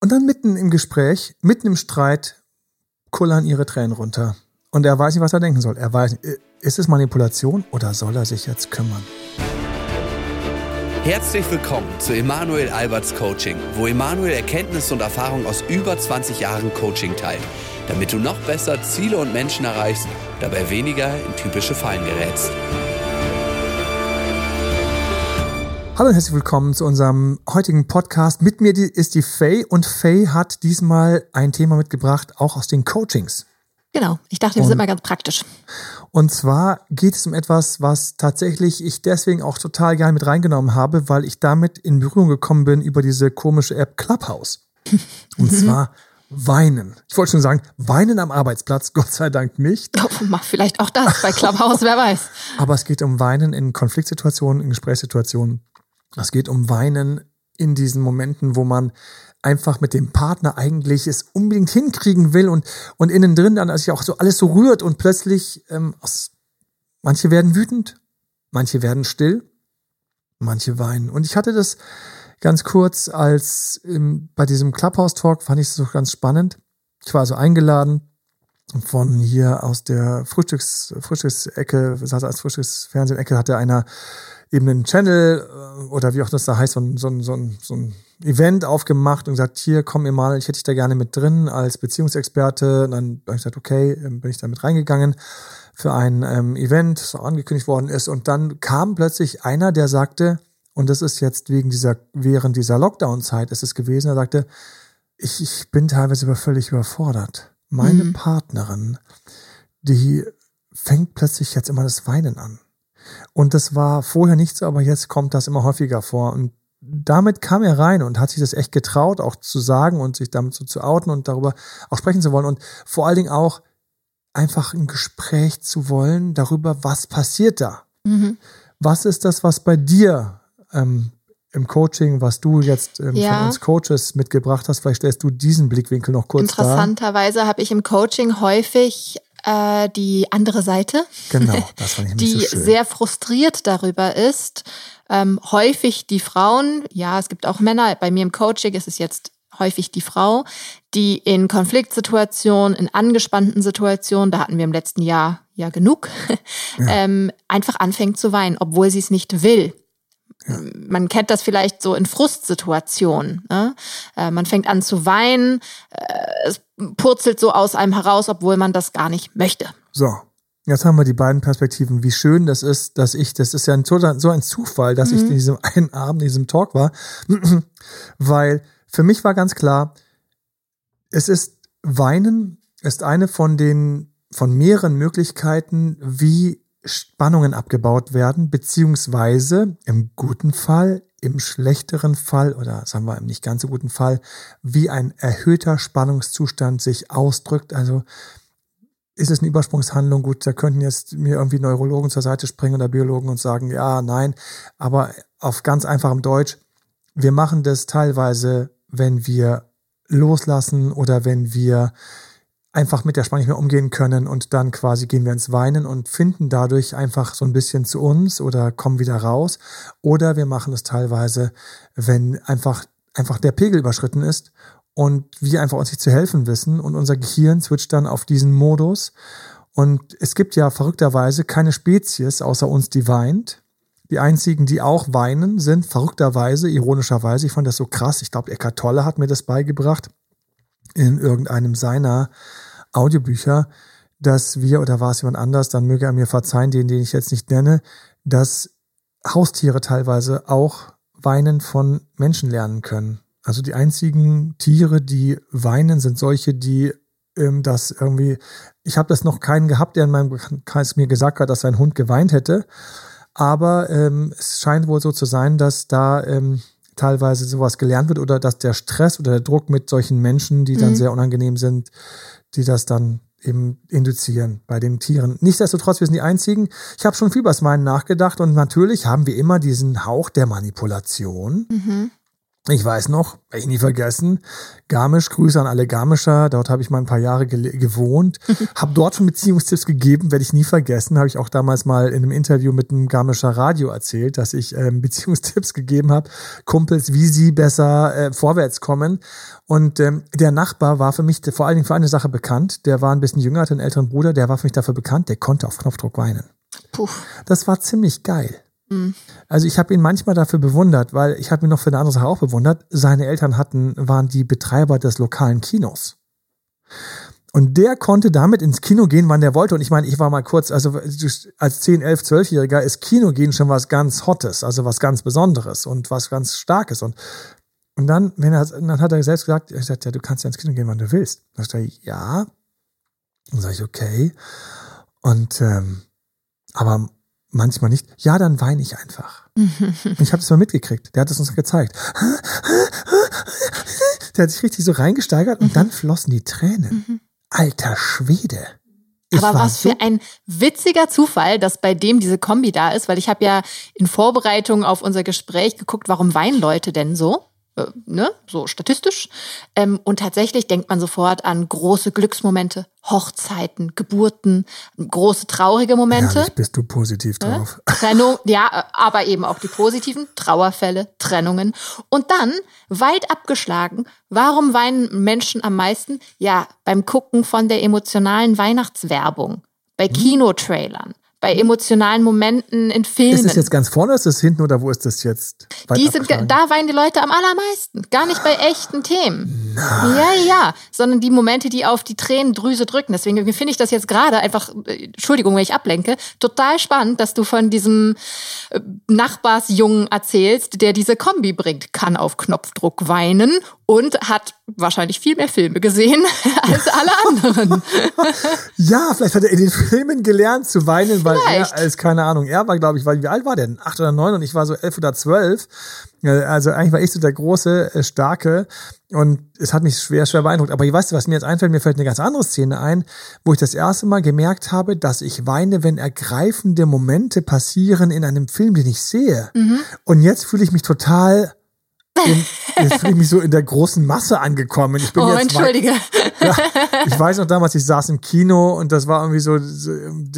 Und dann mitten im Gespräch, mitten im Streit, kullern ihre Tränen runter. Und er weiß nicht, was er denken soll. Er weiß, nicht, ist es Manipulation oder soll er sich jetzt kümmern? Herzlich willkommen zu Emanuel Alberts Coaching, wo Emanuel Erkenntnisse und Erfahrung aus über 20 Jahren Coaching teilt, damit du noch besser Ziele und Menschen erreichst, dabei weniger in typische Fallen gerätst. Hallo und herzlich willkommen zu unserem heutigen Podcast. Mit mir ist die Faye und Faye hat diesmal ein Thema mitgebracht, auch aus den Coachings. Genau, ich dachte, wir und, sind mal ganz praktisch. Und zwar geht es um etwas, was tatsächlich ich deswegen auch total gerne mit reingenommen habe, weil ich damit in Berührung gekommen bin über diese komische App Clubhouse. Und zwar Weinen. Ich wollte schon sagen, weinen am Arbeitsplatz, Gott sei Dank nicht. Oh, mach vielleicht auch das bei Clubhouse, wer weiß. Aber es geht um Weinen in Konfliktsituationen, in Gesprächssituationen. Es geht um Weinen in diesen Momenten, wo man einfach mit dem Partner eigentlich es unbedingt hinkriegen will und, und innen drin dann also auch so alles so rührt und plötzlich ähm, manche werden wütend, manche werden still, manche weinen. Und ich hatte das ganz kurz als im, bei diesem Clubhouse-Talk fand ich es so ganz spannend. Ich war also eingeladen von hier aus der Frühstücks, Frühstücksecke, saß als Frühstücksfernsehen-Ecke, hatte einer eben einen Channel äh, oder wie auch das da heißt, so ein, so ein, so ein, so ein Event aufgemacht und gesagt, hier komm ihr mal, ich hätte dich da gerne mit drin als Beziehungsexperte. Und dann habe ich gesagt, okay, ähm, bin ich da mit reingegangen für ein ähm, Event, das auch angekündigt worden ist. Und dann kam plötzlich einer, der sagte, und das ist jetzt wegen dieser, während dieser Lockdown-Zeit ist es gewesen, er sagte, ich, ich bin teilweise über völlig überfordert. Meine mhm. Partnerin, die fängt plötzlich jetzt immer das Weinen an. Und das war vorher nicht so, aber jetzt kommt das immer häufiger vor. Und damit kam er rein und hat sich das echt getraut, auch zu sagen und sich damit so zu outen und darüber auch sprechen zu wollen. Und vor allen Dingen auch einfach ein Gespräch zu wollen darüber, was passiert da. Mhm. Was ist das, was bei dir ähm, im Coaching, was du jetzt ähm, ja. von uns Coaches mitgebracht hast? Vielleicht stellst du diesen Blickwinkel noch kurz Interessanterweise habe ich im Coaching häufig äh, die andere Seite, genau, das fand ich die so schön. sehr frustriert darüber ist. Ähm, häufig die Frauen, ja, es gibt auch Männer, bei mir im Coaching ist es jetzt häufig die Frau, die in Konfliktsituationen, in angespannten Situationen, da hatten wir im letzten Jahr ja genug, ja. Ähm, einfach anfängt zu weinen, obwohl sie es nicht will. Ja. Man kennt das vielleicht so in Frustsituationen. Ne? Äh, man fängt an zu weinen, äh, es purzelt so aus einem heraus, obwohl man das gar nicht möchte. So, Jetzt haben wir die beiden Perspektiven. Wie schön das ist, dass ich, das ist ja ein, so ein Zufall, dass mhm. ich in diesem einen Abend, in diesem Talk war, weil für mich war ganz klar, es ist Weinen ist eine von den, von mehreren Möglichkeiten, wie Spannungen abgebaut werden, beziehungsweise im guten Fall, im schlechteren Fall oder sagen wir im nicht ganz so guten Fall, wie ein erhöhter Spannungszustand sich ausdrückt. Also ist es eine Übersprungshandlung? Gut, da könnten jetzt mir irgendwie Neurologen zur Seite springen oder Biologen und sagen, ja, nein. Aber auf ganz einfachem Deutsch, wir machen das teilweise, wenn wir loslassen oder wenn wir einfach mit der Spannung nicht mehr umgehen können und dann quasi gehen wir ins Weinen und finden dadurch einfach so ein bisschen zu uns oder kommen wieder raus. Oder wir machen es teilweise, wenn einfach, einfach der Pegel überschritten ist und wir einfach uns nicht zu helfen wissen und unser Gehirn switcht dann auf diesen Modus. Und es gibt ja verrückterweise keine Spezies außer uns, die weint. Die einzigen, die auch weinen, sind verrückterweise, ironischerweise, ich fand das so krass, ich glaube, Eckart Tolle hat mir das beigebracht, in irgendeinem seiner Audiobücher, dass wir, oder war es jemand anders, dann möge er mir verzeihen, den, den ich jetzt nicht nenne, dass Haustiere teilweise auch weinen von Menschen lernen können. Also die einzigen Tiere, die weinen, sind solche, die ähm, das irgendwie, ich habe das noch keinen gehabt, der in meinem Kreis mir gesagt hat, dass sein Hund geweint hätte. Aber ähm, es scheint wohl so zu sein, dass da ähm, teilweise sowas gelernt wird oder dass der Stress oder der Druck mit solchen Menschen, die dann mhm. sehr unangenehm sind, die das dann eben induzieren bei den Tieren. Nichtsdestotrotz, wir sind die Einzigen. Ich habe schon viel über das Meinen nachgedacht und natürlich haben wir immer diesen Hauch der Manipulation. Mhm. Ich weiß noch, werde ich nie vergessen, Garmisch, Grüße an alle Garmischer, dort habe ich mal ein paar Jahre gewohnt, habe dort schon Beziehungstipps gegeben, werde ich nie vergessen, habe ich auch damals mal in einem Interview mit einem Garmischer Radio erzählt, dass ich ähm, Beziehungstipps gegeben habe, Kumpels, wie sie besser äh, vorwärts kommen. Und ähm, der Nachbar war für mich vor allen Dingen für eine Sache bekannt, der war ein bisschen jünger, hatte einen älteren Bruder, der war für mich dafür bekannt, der konnte auf Knopfdruck weinen. Puh. Das war ziemlich geil. Mhm. Also ich habe ihn manchmal dafür bewundert, weil ich habe ihn noch für eine andere Sache auch bewundert. Seine Eltern hatten, waren die Betreiber des lokalen Kinos. Und der konnte damit ins Kino gehen, wann der wollte. Und ich meine, ich war mal kurz, also als 10, 11, 12-Jähriger ist Kino gehen schon was ganz Hottes, also was ganz Besonderes und was ganz Starkes. Und, und dann, wenn er, dann hat er selbst gesagt, er sagt, ja, du kannst ja ins Kino gehen, wann du willst. Dann sage ich, ja. Dann sage ich, okay. Und ähm, aber manchmal nicht. Ja, dann weine ich einfach. ich habe es mal mitgekriegt. Der hat es uns gezeigt. Der hat sich richtig so reingesteigert und dann flossen die Tränen. Alter Schwede. Ich Aber was für ein witziger Zufall, dass bei dem diese Kombi da ist, weil ich habe ja in Vorbereitung auf unser Gespräch geguckt, warum weinen Leute denn so? Äh, ne, so statistisch. Ähm, und tatsächlich denkt man sofort an große Glücksmomente, Hochzeiten, Geburten, große traurige Momente. Herrlich bist du positiv drauf. Äh? Trennung, ja, aber eben auch die positiven, Trauerfälle, Trennungen. Und dann, weit abgeschlagen, warum weinen Menschen am meisten? Ja, beim Gucken von der emotionalen Weihnachtswerbung, bei hm. Kinotrailern bei emotionalen Momenten in Filmen. Ist das jetzt ganz vorne, ist das hinten oder wo ist das jetzt? Die sind, da weinen die Leute am allermeisten. Gar nicht bei echten Themen. Nein. Ja, ja. Sondern die Momente, die auf die Tränendrüse drücken. Deswegen finde ich das jetzt gerade einfach, äh, Entschuldigung, wenn ich ablenke, total spannend, dass du von diesem äh, Nachbarsjungen erzählst, der diese Kombi bringt. Kann auf Knopfdruck weinen und hat wahrscheinlich viel mehr Filme gesehen als alle anderen. ja, vielleicht hat er in den Filmen gelernt zu weinen, weil vielleicht. er als, keine Ahnung, er war, glaube ich, weil, wie alt war der denn? Acht oder neun und ich war so elf oder zwölf. Also eigentlich war ich so der große, äh, starke und es hat mich schwer, schwer beeindruckt. Aber weißt du, was mir jetzt einfällt? Mir fällt eine ganz andere Szene ein, wo ich das erste Mal gemerkt habe, dass ich weine, wenn ergreifende Momente passieren in einem Film, den ich sehe. Mhm. Und jetzt fühle ich mich total jetzt fühle ich mich so in der großen Masse angekommen. Ich bin oh, jetzt entschuldige. Ja, ich weiß noch damals, ich saß im Kino und das war irgendwie so, so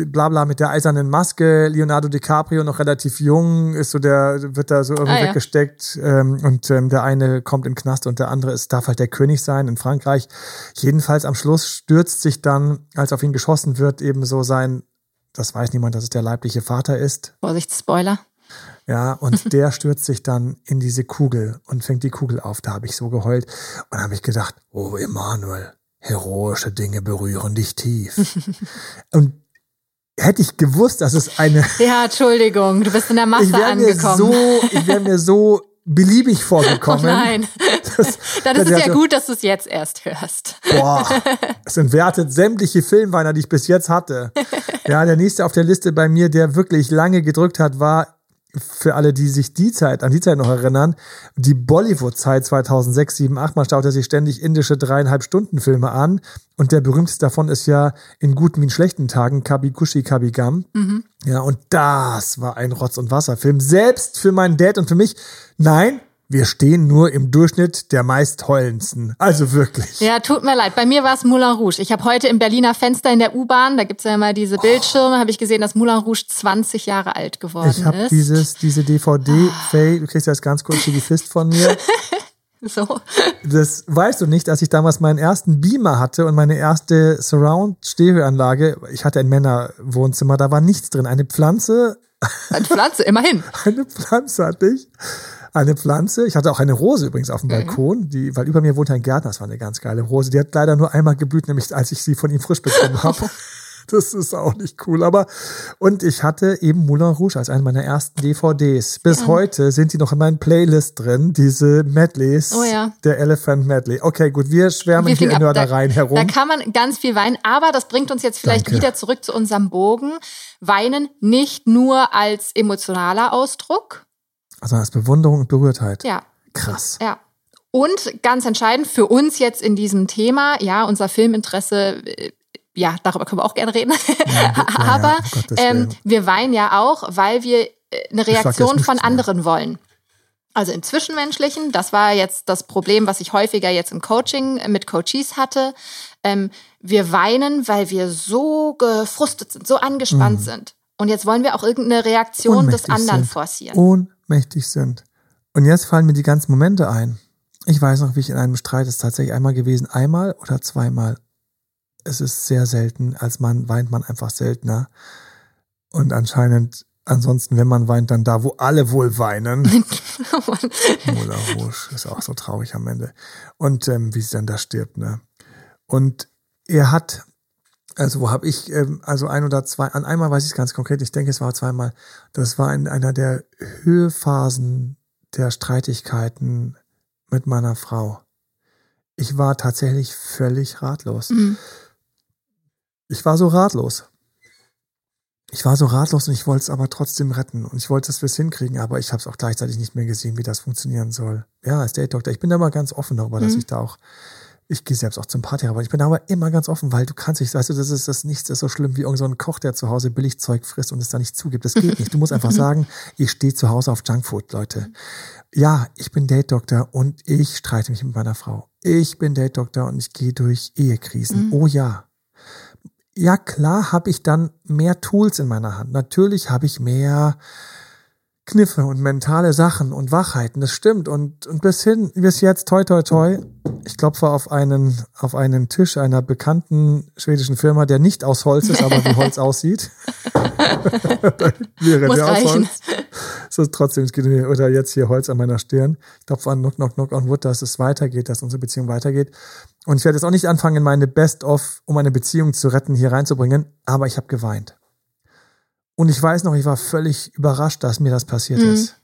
bla mit der eisernen Maske. Leonardo DiCaprio noch relativ jung, ist so der, wird da so irgendwie ah, weggesteckt ähm, und ähm, der eine kommt in den Knast und der andere ist, darf halt der König sein in Frankreich. Jedenfalls am Schluss stürzt sich dann, als auf ihn geschossen wird, eben so sein, das weiß niemand, dass es der leibliche Vater ist. Vorsicht, Spoiler. Ja, und der stürzt sich dann in diese Kugel und fängt die Kugel auf. Da habe ich so geheult und habe ich gedacht, oh Emanuel, heroische Dinge berühren dich tief. und hätte ich gewusst, dass es eine. Ja, Entschuldigung, du bist in der Masse angekommen. So, ich wäre mir so beliebig vorgekommen. Oh nein. Das, Dann ist es ja so, gut, dass du es jetzt erst hörst. Boah, es entwertet sämtliche Filmweiner, die ich bis jetzt hatte. Ja, der nächste auf der Liste bei mir, der wirklich lange gedrückt hat, war für alle, die sich die Zeit, an die Zeit noch erinnern, die Bollywood-Zeit 2006, 7, 8, man schaut er sich ständig indische dreieinhalb Stunden Filme an und der berühmteste davon ist ja in guten wie in schlechten Tagen Kabi Kushi Kabi Gam. Mhm. Ja, und das war ein Rotz- und Wasserfilm. Selbst für meinen Dad und für mich. Nein, wir stehen nur im Durchschnitt der meist heulendsten. Also wirklich. Ja, tut mir leid. Bei mir war es Moulin Rouge. Ich habe heute im Berliner Fenster in der U-Bahn, da gibt's ja immer diese Bildschirme, oh. habe ich gesehen, dass Moulin Rouge 20 Jahre alt geworden ich hab ist. Ich habe diese DVD, oh. Faye, du kriegst jetzt ganz kurz die Fist von mir. so. Das weißt du nicht, als ich damals meinen ersten Beamer hatte und meine erste Surround-Stereoanlage. Ich hatte ein Männerwohnzimmer, da war nichts drin. Eine Pflanze. Eine Pflanze, immerhin. Eine Pflanze hatte ich eine Pflanze. Ich hatte auch eine Rose übrigens auf dem mhm. Balkon, die, weil über mir wohnt ein Gärtner, das war eine ganz geile Rose. Die hat leider nur einmal geblüht, nämlich als ich sie von ihm frisch bekommen habe. Das ist auch nicht cool. Aber und ich hatte eben Moulin Rouge als eine meiner ersten DVDs. Bis ja. heute sind die noch in meinen Playlist drin, diese Medleys. Oh ja. Der Elephant Medley. Okay, gut, wir schwärmen wir hier in Nördereien herum. Da kann man ganz viel weinen, aber das bringt uns jetzt vielleicht Danke. wieder zurück zu unserem Bogen. Weinen nicht nur als emotionaler Ausdruck, also als Bewunderung und Berührtheit. Ja. Krass. Ja. Und ganz entscheidend für uns jetzt in diesem Thema, ja, unser Filminteresse, äh, ja, darüber können wir auch gerne reden. Ja, Aber ja, ähm, wir weinen ja auch, weil wir äh, eine Reaktion von anderen wollen. Also im Zwischenmenschlichen, das war jetzt das Problem, was ich häufiger jetzt im Coaching mit Coaches hatte. Ähm, wir weinen, weil wir so gefrustet sind, so angespannt mhm. sind. Und jetzt wollen wir auch irgendeine Reaktion Ohnmächtig des anderen sind. forcieren. Ohnmächtig sind. Und jetzt fallen mir die ganzen Momente ein. Ich weiß noch, wie ich in einem Streit ist tatsächlich einmal gewesen, einmal oder zweimal. Es ist sehr selten. Als Mann weint man einfach seltener. Und anscheinend Ansonsten, wenn man weint, dann da, wo alle wohl weinen. Moulin Rouge ist auch so traurig am Ende. Und ähm, wie sie dann da stirbt, ne? Und er hat, also wo habe ich, ähm, also ein oder zwei, an einmal weiß ich es ganz konkret, ich denke, es war zweimal, das war in einer der Höhephasen der Streitigkeiten mit meiner Frau. Ich war tatsächlich völlig ratlos. Mhm. Ich war so ratlos ich war so ratlos und ich wollte es aber trotzdem retten und ich wollte, dass wir es hinkriegen, aber ich habe es auch gleichzeitig nicht mehr gesehen, wie das funktionieren soll. Ja, als Date Doktor, ich bin da mal ganz offen darüber, mhm. dass ich da auch, ich gehe selbst auch zum Party, aber ich bin da aber immer ganz offen, weil du kannst nicht, weißt du, das ist das nichts ist so schlimm wie irgendein so Koch, der zu Hause Billigzeug frisst und es da nicht zugibt. Das geht nicht. Du musst einfach sagen, ich stehe zu Hause auf Junkfood, Leute. Ja, ich bin Date Doktor und ich streite mich mit meiner Frau. Ich bin Date Doktor und ich gehe durch Ehekrisen. Mhm. Oh ja, ja klar habe ich dann mehr Tools in meiner Hand. Natürlich habe ich mehr Kniffe und mentale Sachen und Wachheiten, das stimmt. Und, und bis hin, bis jetzt, toi, toi, toi, ich klopfe auf einen, auf einen Tisch einer bekannten schwedischen Firma, der nicht aus Holz ist, aber wie Holz aussieht. Wäre Muss der reichen. aus Holz. So, trotzdem, es geht mir, oder jetzt hier Holz an meiner Stirn. Ich klopfe an, knock, knock, knock on wood, dass es weitergeht, dass unsere Beziehung weitergeht. Und ich werde jetzt auch nicht anfangen, meine Best-of, um eine Beziehung zu retten, hier reinzubringen, aber ich habe geweint. Und ich weiß noch, ich war völlig überrascht, dass mir das passiert mhm. ist.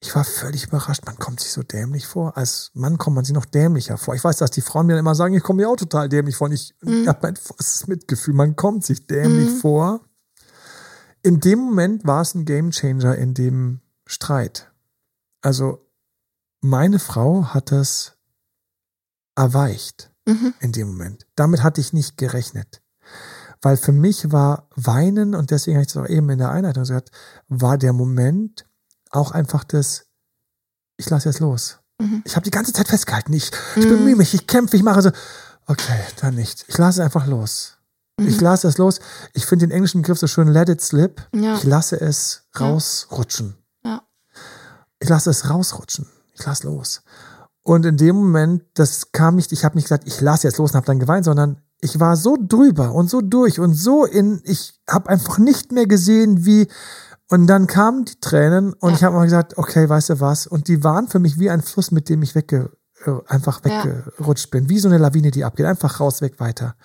Ich war völlig überrascht. Man kommt sich so dämlich vor. Als Mann kommt man sich noch dämlicher vor. Ich weiß, dass die Frauen mir immer sagen, ich komme mir auch total dämlich vor. Und ich mhm. habe mein vollstes Mitgefühl. Man kommt sich dämlich mhm. vor. In dem Moment war es ein Gamechanger in dem Streit. Also meine Frau hat das erweicht mhm. in dem Moment. Damit hatte ich nicht gerechnet. Weil für mich war Weinen, und deswegen habe ich es auch eben in der Einleitung gesagt, war der Moment auch einfach das, ich lasse jetzt los. Mhm. Ich habe die ganze Zeit festgehalten. Ich, ich mhm. bemühe mich, ich kämpfe, ich mache so. Okay, dann nicht. Ich lasse einfach los. Mhm. Ich lasse es los. Ich finde den englischen Begriff so schön, let it slip. Ja. Ich lasse es rausrutschen. Ja. Ich lasse es rausrutschen. Ich lasse los. Und in dem Moment, das kam nicht, ich habe nicht gesagt, ich lasse jetzt los und habe dann geweint, sondern ich war so drüber und so durch und so in, ich habe einfach nicht mehr gesehen, wie, und dann kamen die Tränen und ja. ich habe mal gesagt, okay, weißt du was? Und die waren für mich wie ein Fluss, mit dem ich wegge, äh, einfach weggerutscht bin, wie so eine Lawine, die abgeht, einfach raus, weg, weiter.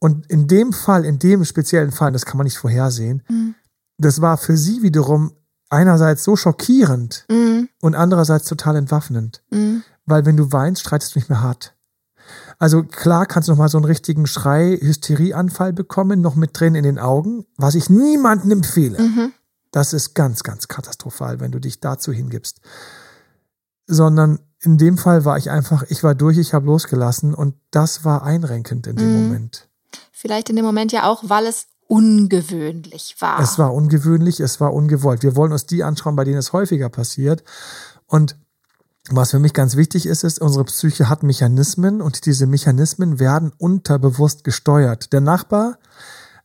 Und in dem Fall, in dem speziellen Fall, das kann man nicht vorhersehen, mhm. das war für sie wiederum einerseits so schockierend mhm. und andererseits total entwaffnend. Mhm weil wenn du weinst, streitest du nicht mehr hart. Also klar kannst du noch mal so einen richtigen Schrei, Hysterieanfall bekommen, noch mit Tränen in den Augen, was ich niemandem empfehle. Mhm. Das ist ganz, ganz katastrophal, wenn du dich dazu hingibst. Sondern in dem Fall war ich einfach, ich war durch, ich habe losgelassen und das war einrenkend in dem mhm. Moment. Vielleicht in dem Moment ja auch, weil es ungewöhnlich war. Es war ungewöhnlich, es war ungewollt. Wir wollen uns die anschauen, bei denen es häufiger passiert. Und was für mich ganz wichtig ist, ist, unsere Psyche hat Mechanismen und diese Mechanismen werden unterbewusst gesteuert. Der Nachbar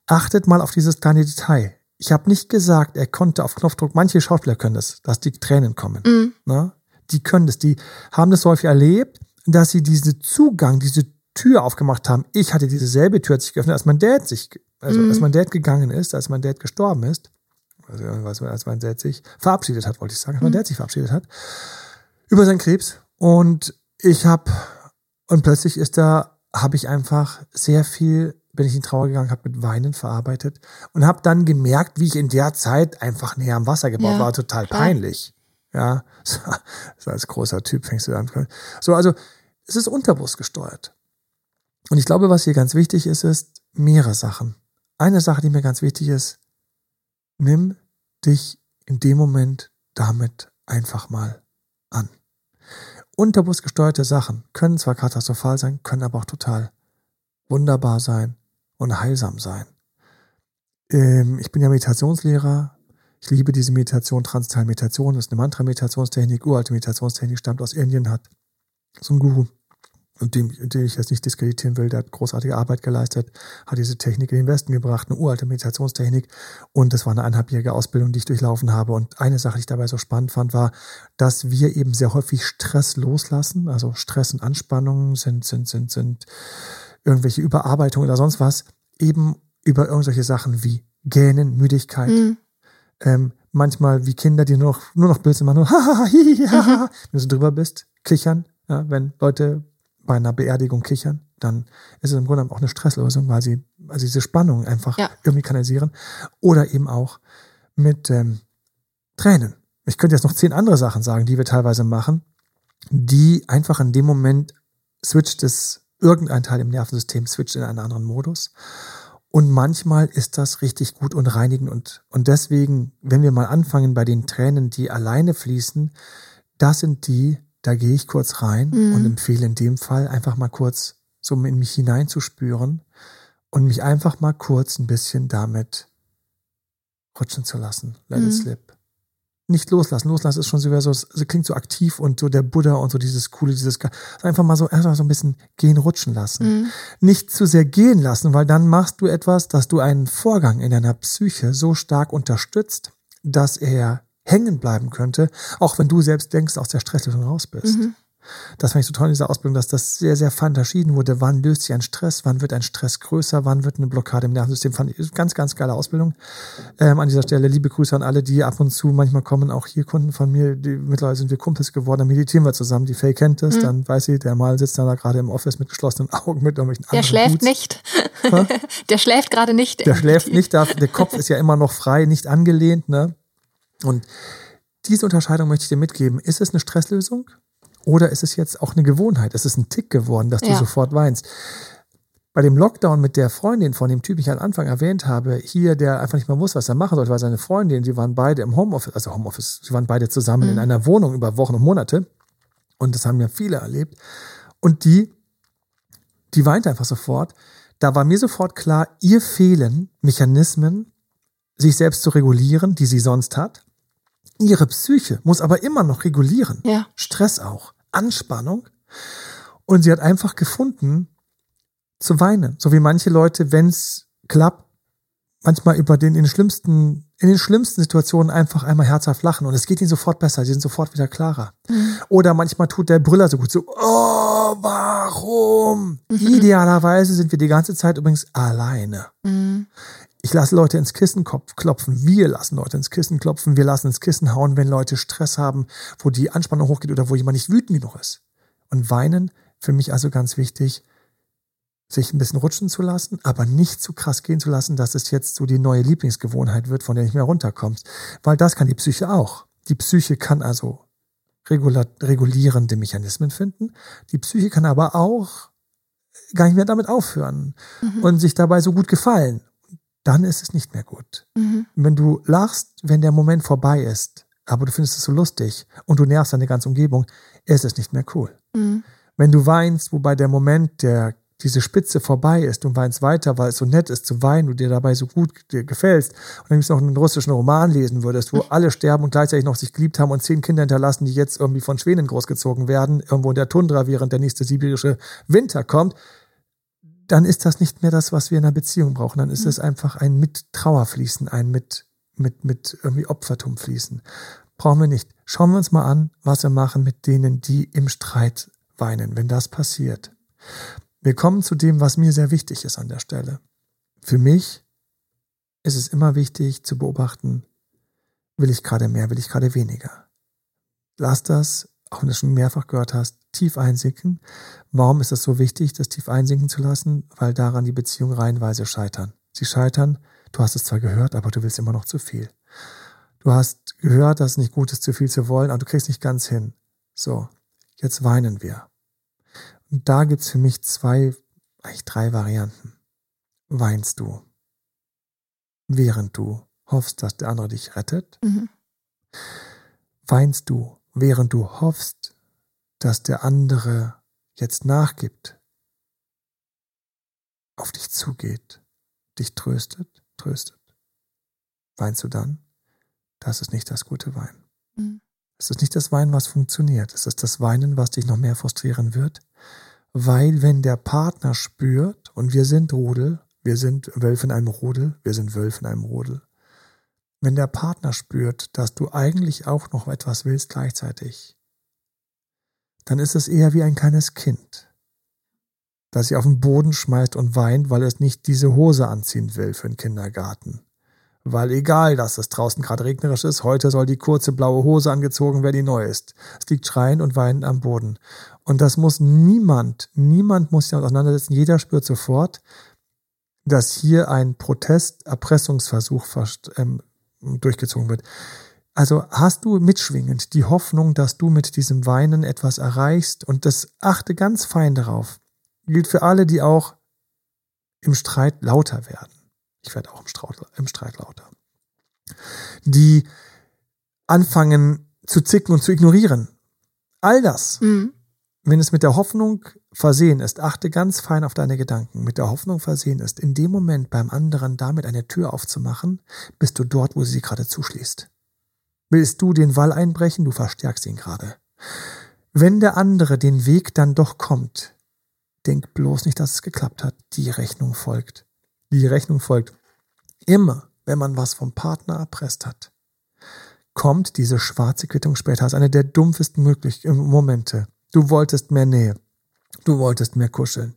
achtet mal auf dieses kleine Detail. Ich habe nicht gesagt, er konnte auf Knopfdruck, manche Schauspieler können das, dass die Tränen kommen. Mhm. Ne? Die können das, die haben das häufig erlebt, dass sie diesen Zugang, diese Tür aufgemacht haben. Ich hatte dieselbe Tür sich geöffnet, als mein Dad sich, also mhm. als mein Dad gegangen ist, als mein Dad gestorben ist, also als mein Dad sich verabschiedet hat, wollte ich sagen, als mein mhm. Dad sich verabschiedet hat über seinen Krebs und ich habe und plötzlich ist da habe ich einfach sehr viel bin ich in Trauer gegangen, habe mit Weinen verarbeitet und habe dann gemerkt, wie ich in der Zeit einfach näher am Wasser gebaut ja, war, total klar. peinlich. Ja, so als großer Typ fängst du an. So, also es ist unterbewusst gesteuert. Und ich glaube, was hier ganz wichtig ist, ist mehrere Sachen. Eine Sache, die mir ganz wichtig ist, nimm dich in dem Moment damit einfach mal. Unterbewusst gesteuerte Sachen können zwar katastrophal sein, können aber auch total wunderbar sein und heilsam sein. Ähm, ich bin ja Meditationslehrer. Ich liebe diese Meditation, Transtal-Meditation, das ist eine Mantra-Meditationstechnik, uralte Meditationstechnik, stammt aus Indien, hat so ein Guru, und dem, dem ich jetzt nicht diskreditieren will, der hat großartige Arbeit geleistet, hat diese Technik in den Westen gebracht, eine uralte Meditationstechnik. Und das war eine eineinhalbjährige Ausbildung, die ich durchlaufen habe. Und eine Sache, die ich dabei so spannend fand, war, dass wir eben sehr häufig Stress loslassen. Also Stress und Anspannungen sind, sind, sind, sind irgendwelche Überarbeitungen oder sonst was, eben über irgendwelche Sachen wie Gähnen, Müdigkeit. Mhm. Ähm, manchmal wie Kinder, die nur noch, nur noch Blödsinn machen, nur, ha, ha, hi, ha, ha, wenn du so drüber bist, kichern, ja, wenn Leute bei einer Beerdigung kichern, dann ist es im Grunde auch eine Stresslösung, weil sie, sie diese Spannung einfach ja. irgendwie kanalisieren. Oder eben auch mit ähm, Tränen. Ich könnte jetzt noch zehn andere Sachen sagen, die wir teilweise machen, die einfach in dem Moment switcht es, irgendein Teil im Nervensystem switcht in einen anderen Modus. Und manchmal ist das richtig gut und reinigend und, und deswegen, wenn wir mal anfangen bei den Tränen, die alleine fließen, das sind die, da gehe ich kurz rein mhm. und empfehle in dem Fall einfach mal kurz so in mich hineinzuspüren und mich einfach mal kurz ein bisschen damit rutschen zu lassen. Let mhm. it slip. Nicht loslassen. Loslassen ist schon so, so, so klingt so aktiv und so der Buddha und so dieses coole, dieses einfach mal so einfach so ein bisschen gehen rutschen lassen. Mhm. Nicht zu sehr gehen lassen, weil dann machst du etwas, dass du einen Vorgang in deiner Psyche so stark unterstützt, dass er hängen bleiben könnte, auch wenn du selbst denkst, aus der Stresslösung raus bist. Mhm. Das fand ich so toll in dieser Ausbildung, dass das sehr, sehr fein unterschieden wurde. Wann löst sich ein Stress? Wann wird ein Stress größer? Wann wird eine Blockade im Nervensystem? Fand ich ganz, ganz geile Ausbildung. Ähm, an dieser Stelle liebe Grüße an alle, die ab und zu manchmal kommen, auch hier Kunden von mir, die mittlerweile sind wir Kumpels geworden, dann meditieren wir zusammen. Die Faye kennt es, mhm. dann weiß sie, der Mal sitzt da gerade im Office mit geschlossenen Augen mit irgendwelchen Der schläft Boots. nicht. der schläft gerade nicht. Der schläft nicht, der Kopf ist ja immer noch frei, nicht angelehnt, ne? Und diese Unterscheidung möchte ich dir mitgeben. Ist es eine Stresslösung oder ist es jetzt auch eine Gewohnheit? Ist es ein Tick geworden, dass du ja. sofort weinst? Bei dem Lockdown mit der Freundin von dem Typ, ich am Anfang erwähnt habe, hier, der einfach nicht mal wusste, was er machen sollte, weil seine Freundin, die waren beide im Homeoffice, also Homeoffice, sie waren beide zusammen mhm. in einer Wohnung über Wochen und Monate. Und das haben ja viele erlebt. Und die, die weinte einfach sofort. Da war mir sofort klar, ihr fehlen Mechanismen, sich selbst zu regulieren, die sie sonst hat. Ihre Psyche muss aber immer noch regulieren. Ja. Stress auch, Anspannung. Und sie hat einfach gefunden, zu weinen. So wie manche Leute, wenn es klappt, manchmal über den in den schlimmsten, in den schlimmsten Situationen einfach einmal herzhaft lachen und es geht ihnen sofort besser, sie sind sofort wieder klarer. Mhm. Oder manchmal tut der Brüller so gut so, oh, warum? Mhm. Idealerweise sind wir die ganze Zeit übrigens alleine. Mhm. Ich lasse Leute ins Kissen klopfen. Wir lassen Leute ins Kissen klopfen. Wir lassen ins Kissen hauen, wenn Leute Stress haben, wo die Anspannung hochgeht oder wo jemand nicht wütend genug ist. Und weinen, für mich also ganz wichtig, sich ein bisschen rutschen zu lassen, aber nicht zu krass gehen zu lassen, dass es jetzt so die neue Lieblingsgewohnheit wird, von der nicht mehr runterkommst. Weil das kann die Psyche auch. Die Psyche kann also regulierende Mechanismen finden. Die Psyche kann aber auch gar nicht mehr damit aufhören mhm. und sich dabei so gut gefallen dann ist es nicht mehr gut. Mhm. Wenn du lachst, wenn der Moment vorbei ist, aber du findest es so lustig und du nervst deine ganze Umgebung, ist es nicht mehr cool. Mhm. Wenn du weinst, wobei der Moment, der diese Spitze vorbei ist und weinst weiter, weil es so nett ist zu weinen und dir dabei so gut dir gefällst und dann noch einen russischen Roman lesen würdest, wo alle sterben und gleichzeitig noch sich geliebt haben und zehn Kinder hinterlassen, die jetzt irgendwie von Schwänen großgezogen werden, irgendwo in der Tundra, während der nächste sibirische Winter kommt, dann ist das nicht mehr das, was wir in einer Beziehung brauchen. Dann ist mhm. es einfach ein mit Trauer fließen, ein mit, mit, mit irgendwie Opfertum fließen. Brauchen wir nicht. Schauen wir uns mal an, was wir machen mit denen, die im Streit weinen, wenn das passiert. Wir kommen zu dem, was mir sehr wichtig ist an der Stelle. Für mich ist es immer wichtig zu beobachten, will ich gerade mehr, will ich gerade weniger. Lass das auch wenn du schon mehrfach gehört hast, tief einsinken. Warum ist es so wichtig, das tief einsinken zu lassen? Weil daran die Beziehungen reihenweise scheitern. Sie scheitern, du hast es zwar gehört, aber du willst immer noch zu viel. Du hast gehört, dass es nicht gut ist, zu viel zu wollen, aber du kriegst nicht ganz hin. So, jetzt weinen wir. Und da gibt's für mich zwei, eigentlich drei Varianten. Weinst du, während du hoffst, dass der andere dich rettet? Mhm. Weinst du, während du hoffst, dass der andere jetzt nachgibt, auf dich zugeht, dich tröstet, tröstet. Weinst du dann? das ist nicht das gute Wein. Mhm. Es ist nicht das Wein, was funktioniert. Es ist das Weinen, was dich noch mehr frustrieren wird. Weil wenn der Partner spürt, und wir sind Rudel, wir sind Wölfe in einem Rudel, wir sind Wölfe in einem Rudel. Wenn der Partner spürt, dass du eigentlich auch noch etwas willst gleichzeitig, dann ist es eher wie ein kleines Kind, das sich auf den Boden schmeißt und weint, weil es nicht diese Hose anziehen will für den Kindergarten. Weil egal, dass es draußen gerade regnerisch ist, heute soll die kurze blaue Hose angezogen werden, die neu ist. Es liegt schreiend und weinend am Boden. Und das muss niemand, niemand muss sich damit auseinandersetzen. Jeder spürt sofort, dass hier ein Protest, Erpressungsversuch ähm, durchgezogen wird. Also hast du mitschwingend die Hoffnung, dass du mit diesem Weinen etwas erreichst und das achte ganz fein darauf. Gilt für alle, die auch im Streit lauter werden. Ich werde auch im Streit, im Streit lauter. Die anfangen zu zicken und zu ignorieren. All das, mhm. wenn es mit der Hoffnung versehen ist, achte ganz fein auf deine Gedanken, mit der Hoffnung versehen ist, in dem Moment beim anderen damit eine Tür aufzumachen, bist du dort, wo sie sie gerade zuschließt. Willst du den Wall einbrechen, du verstärkst ihn gerade. Wenn der andere den Weg dann doch kommt, denk bloß nicht, dass es geklappt hat. Die Rechnung folgt. Die Rechnung folgt. Immer, wenn man was vom Partner erpresst hat, kommt diese schwarze Quittung später als eine der dumpfesten möglichen Momente. Du wolltest mehr Nähe. Du wolltest mehr kuscheln.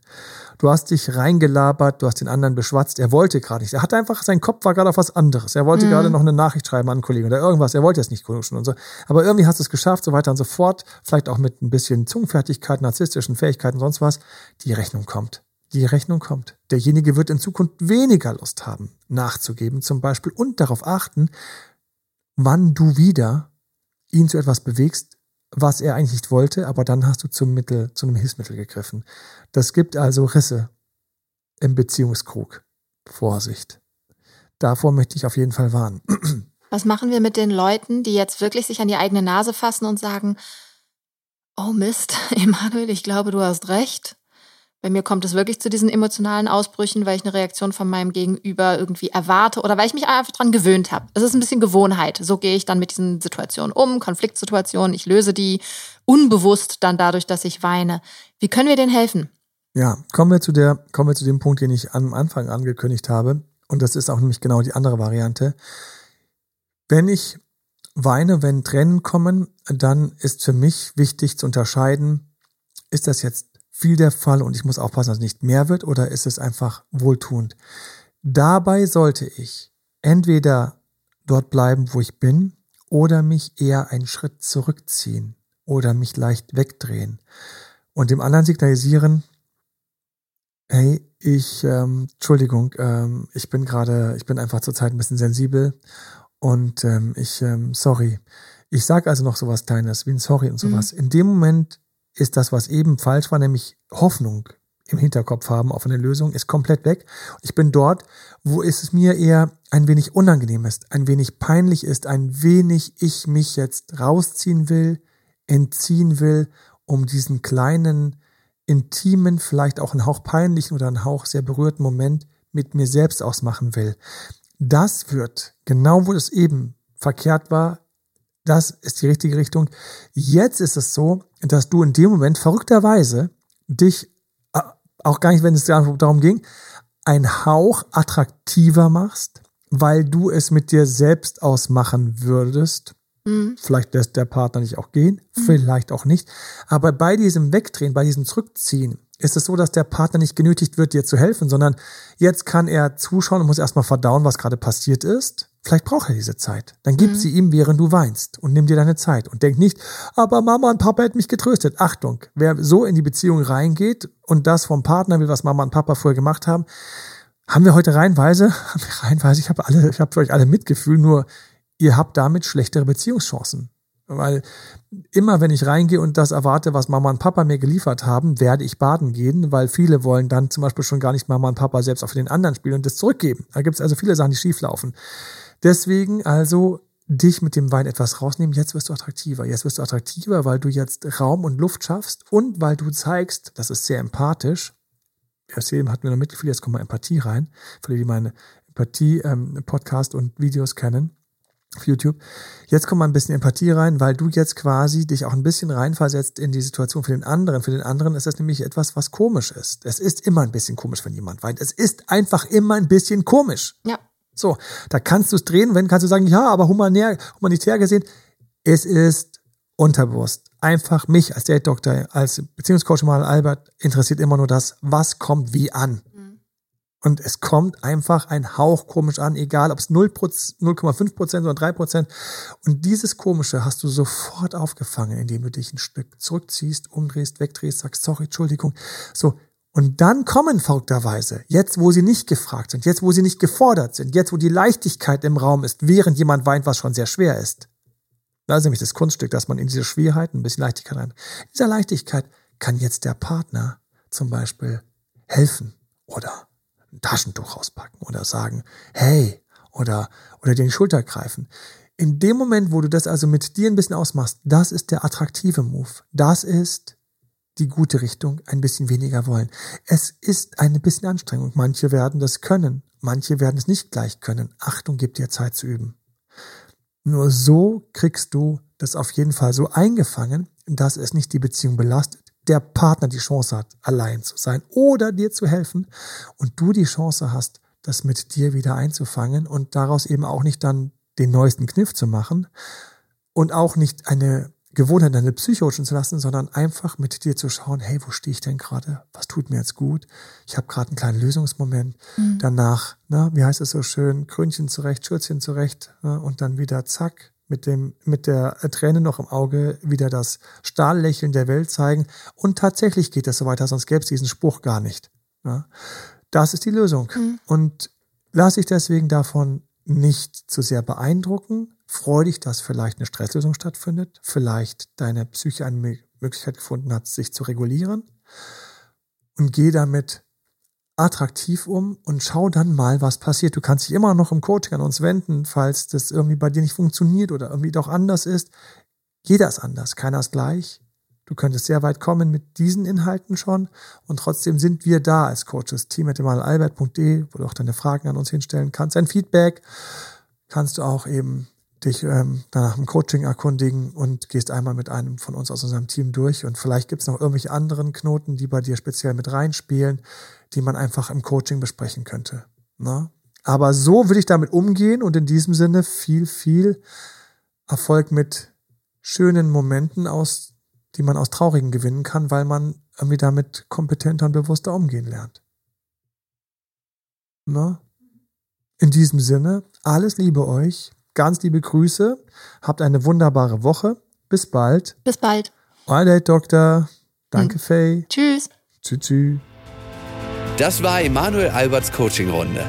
Du hast dich reingelabert, du hast den anderen beschwatzt. Er wollte gerade nicht. Er hat einfach, sein Kopf war gerade auf was anderes. Er wollte mhm. gerade noch eine Nachricht schreiben an einen Kollegen oder irgendwas. Er wollte jetzt nicht kuscheln und so. Aber irgendwie hast du es geschafft, so weiter und so fort. Vielleicht auch mit ein bisschen Zungenfertigkeit, narzisstischen Fähigkeiten und sonst was. Die Rechnung kommt. Die Rechnung kommt. Derjenige wird in Zukunft weniger Lust haben, nachzugeben zum Beispiel und darauf achten, wann du wieder ihn zu etwas bewegst, was er eigentlich nicht wollte, aber dann hast du zum Mittel, zu einem Hilfsmittel gegriffen. Das gibt also Risse im Beziehungskrug. Vorsicht. Davor möchte ich auf jeden Fall warnen. Was machen wir mit den Leuten, die jetzt wirklich sich an die eigene Nase fassen und sagen, oh Mist, Emanuel, ich glaube, du hast recht. Bei mir kommt es wirklich zu diesen emotionalen Ausbrüchen, weil ich eine Reaktion von meinem Gegenüber irgendwie erwarte oder weil ich mich einfach dran gewöhnt habe. Es ist ein bisschen Gewohnheit. So gehe ich dann mit diesen Situationen um, Konfliktsituationen. Ich löse die unbewusst dann dadurch, dass ich weine. Wie können wir denen helfen? Ja, kommen wir zu der, kommen wir zu dem Punkt, den ich am Anfang angekündigt habe. Und das ist auch nämlich genau die andere Variante. Wenn ich weine, wenn Tränen kommen, dann ist für mich wichtig zu unterscheiden, ist das jetzt viel der Fall und ich muss aufpassen, dass es nicht mehr wird oder ist es einfach wohltuend. Dabei sollte ich entweder dort bleiben, wo ich bin, oder mich eher einen Schritt zurückziehen oder mich leicht wegdrehen und dem anderen signalisieren, hey, ich, ähm, Entschuldigung, ähm, ich bin gerade, ich bin einfach zurzeit ein bisschen sensibel und ähm, ich, ähm, sorry. Ich sage also noch sowas Kleines wie ein Sorry und sowas. Mhm. In dem Moment ist das, was eben falsch war, nämlich Hoffnung im Hinterkopf haben auf eine Lösung, ist komplett weg. Ich bin dort, wo es mir eher ein wenig unangenehm ist, ein wenig peinlich ist, ein wenig ich mich jetzt rausziehen will, entziehen will, um diesen kleinen, intimen, vielleicht auch einen Hauch peinlichen oder einen Hauch sehr berührten Moment mit mir selbst ausmachen will. Das wird, genau wo es eben verkehrt war, das ist die richtige Richtung. Jetzt ist es so, dass du in dem Moment verrückterweise dich, äh, auch gar nicht, wenn es darum ging, ein Hauch attraktiver machst, weil du es mit dir selbst ausmachen würdest. Mhm. Vielleicht lässt der Partner dich auch gehen, mhm. vielleicht auch nicht. Aber bei diesem Wegdrehen, bei diesem Zurückziehen, ist es so, dass der Partner nicht genötigt wird, dir zu helfen, sondern jetzt kann er zuschauen und muss erstmal verdauen, was gerade passiert ist. Vielleicht braucht er diese Zeit. Dann gib mhm. sie ihm, während du weinst und nimm dir deine Zeit und denk nicht, aber Mama und Papa hätten mich getröstet. Achtung, wer so in die Beziehung reingeht und das vom Partner will, was Mama und Papa früher gemacht haben, haben wir heute reihenweise, haben wir reihenweise, ich habe alle, ich habe für euch alle Mitgefühl, nur ihr habt damit schlechtere Beziehungschancen. Weil immer, wenn ich reingehe und das erwarte, was Mama und Papa mir geliefert haben, werde ich baden gehen, weil viele wollen dann zum Beispiel schon gar nicht Mama und Papa selbst auf den anderen spielen und das zurückgeben. Da gibt es also viele Sachen, die schieflaufen. Deswegen also dich mit dem Wein etwas rausnehmen. Jetzt wirst du attraktiver. Jetzt wirst du attraktiver, weil du jetzt Raum und Luft schaffst und weil du zeigst, das ist sehr empathisch. Erst eben hatten wir noch Mitgefühl, jetzt kommt mal Empathie rein. Für die, die meine Empathie-Podcast ähm, und Videos kennen auf YouTube. Jetzt kommt mal ein bisschen Empathie rein, weil du jetzt quasi dich auch ein bisschen reinversetzt in die Situation für den anderen. Für den anderen ist das nämlich etwas, was komisch ist. Es ist immer ein bisschen komisch, wenn jemand weint. Es ist einfach immer ein bisschen komisch. Ja. So, da kannst du es drehen, wenn kannst du sagen, ja, aber humanär, humanitär gesehen, es ist unterbewusst. Einfach mich als Date-Doktor, als Beziehungscoach mal Albert interessiert immer nur das, was kommt wie an. Und es kommt einfach ein Hauch komisch an, egal ob es 0,5 Prozent oder 3 Prozent. Und dieses Komische hast du sofort aufgefangen, indem du dich ein Stück zurückziehst, umdrehst, wegdrehst, sagst, sorry, Entschuldigung. So. Und dann kommen verrückterweise, jetzt wo sie nicht gefragt sind, jetzt wo sie nicht gefordert sind, jetzt wo die Leichtigkeit im Raum ist, während jemand weint, was schon sehr schwer ist. Das ist nämlich das Kunststück, dass man in diese Schwierigkeiten ein bisschen Leichtigkeit rein. In dieser Leichtigkeit kann jetzt der Partner zum Beispiel helfen oder ein Taschentuch rauspacken oder sagen, hey, oder, oder die Schulter greifen. In dem Moment, wo du das also mit dir ein bisschen ausmachst, das ist der attraktive Move. Das ist die gute Richtung, ein bisschen weniger wollen. Es ist ein bisschen Anstrengung. Manche werden das können, manche werden es nicht gleich können. Achtung, gib dir Zeit zu üben. Nur so kriegst du das auf jeden Fall so eingefangen, dass es nicht die Beziehung belastet, der Partner die Chance hat, allein zu sein oder dir zu helfen und du die Chance hast, das mit dir wieder einzufangen und daraus eben auch nicht dann den neuesten Kniff zu machen und auch nicht eine Gewohnheit, eine Psyche rutschen zu lassen, sondern einfach mit dir zu schauen, hey, wo stehe ich denn gerade? Was tut mir jetzt gut? Ich habe gerade einen kleinen Lösungsmoment. Mhm. Danach, na, wie heißt es so schön, Krönchen zurecht, Schürzchen zurecht na, und dann wieder zack, mit dem, mit der Träne noch im Auge wieder das Stahllächeln der Welt zeigen. Und tatsächlich geht es so weiter, sonst gäbe es diesen Spruch gar nicht. Ja? Das ist die Lösung. Mhm. Und lass dich deswegen davon nicht zu sehr beeindrucken. Freu dich, dass vielleicht eine Stresslösung stattfindet, vielleicht deine Psyche eine Möglichkeit gefunden hat, sich zu regulieren. Und geh damit attraktiv um und schau dann mal, was passiert. Du kannst dich immer noch im Coaching an uns wenden, falls das irgendwie bei dir nicht funktioniert oder irgendwie doch anders ist. Jeder ist anders, keiner ist gleich. Du könntest sehr weit kommen mit diesen Inhalten schon und trotzdem sind wir da als Coaches. team.albert.de, wo du auch deine Fragen an uns hinstellen kannst. Ein Feedback kannst du auch eben dich ähm, danach im Coaching erkundigen und gehst einmal mit einem von uns aus unserem Team durch. Und vielleicht gibt es noch irgendwelche anderen Knoten, die bei dir speziell mit reinspielen, die man einfach im Coaching besprechen könnte. Ne? Aber so will ich damit umgehen und in diesem Sinne viel, viel Erfolg mit schönen Momenten aus, die man aus traurigen gewinnen kann, weil man irgendwie damit kompetenter und bewusster umgehen lernt. Ne? In diesem Sinne, alles Liebe euch ganz liebe Grüße. Habt eine wunderbare Woche. Bis bald. Bis bald. Alright, Doktor. Danke, hm. Faye. Tschüss. Tschüss. Das war Emanuel Alberts Coaching-Runde.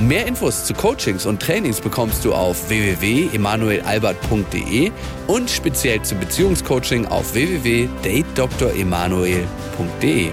Mehr Infos zu Coachings und Trainings bekommst du auf www.emanuelalbert.de und speziell zum Beziehungscoaching auf www.datedremanuel.de.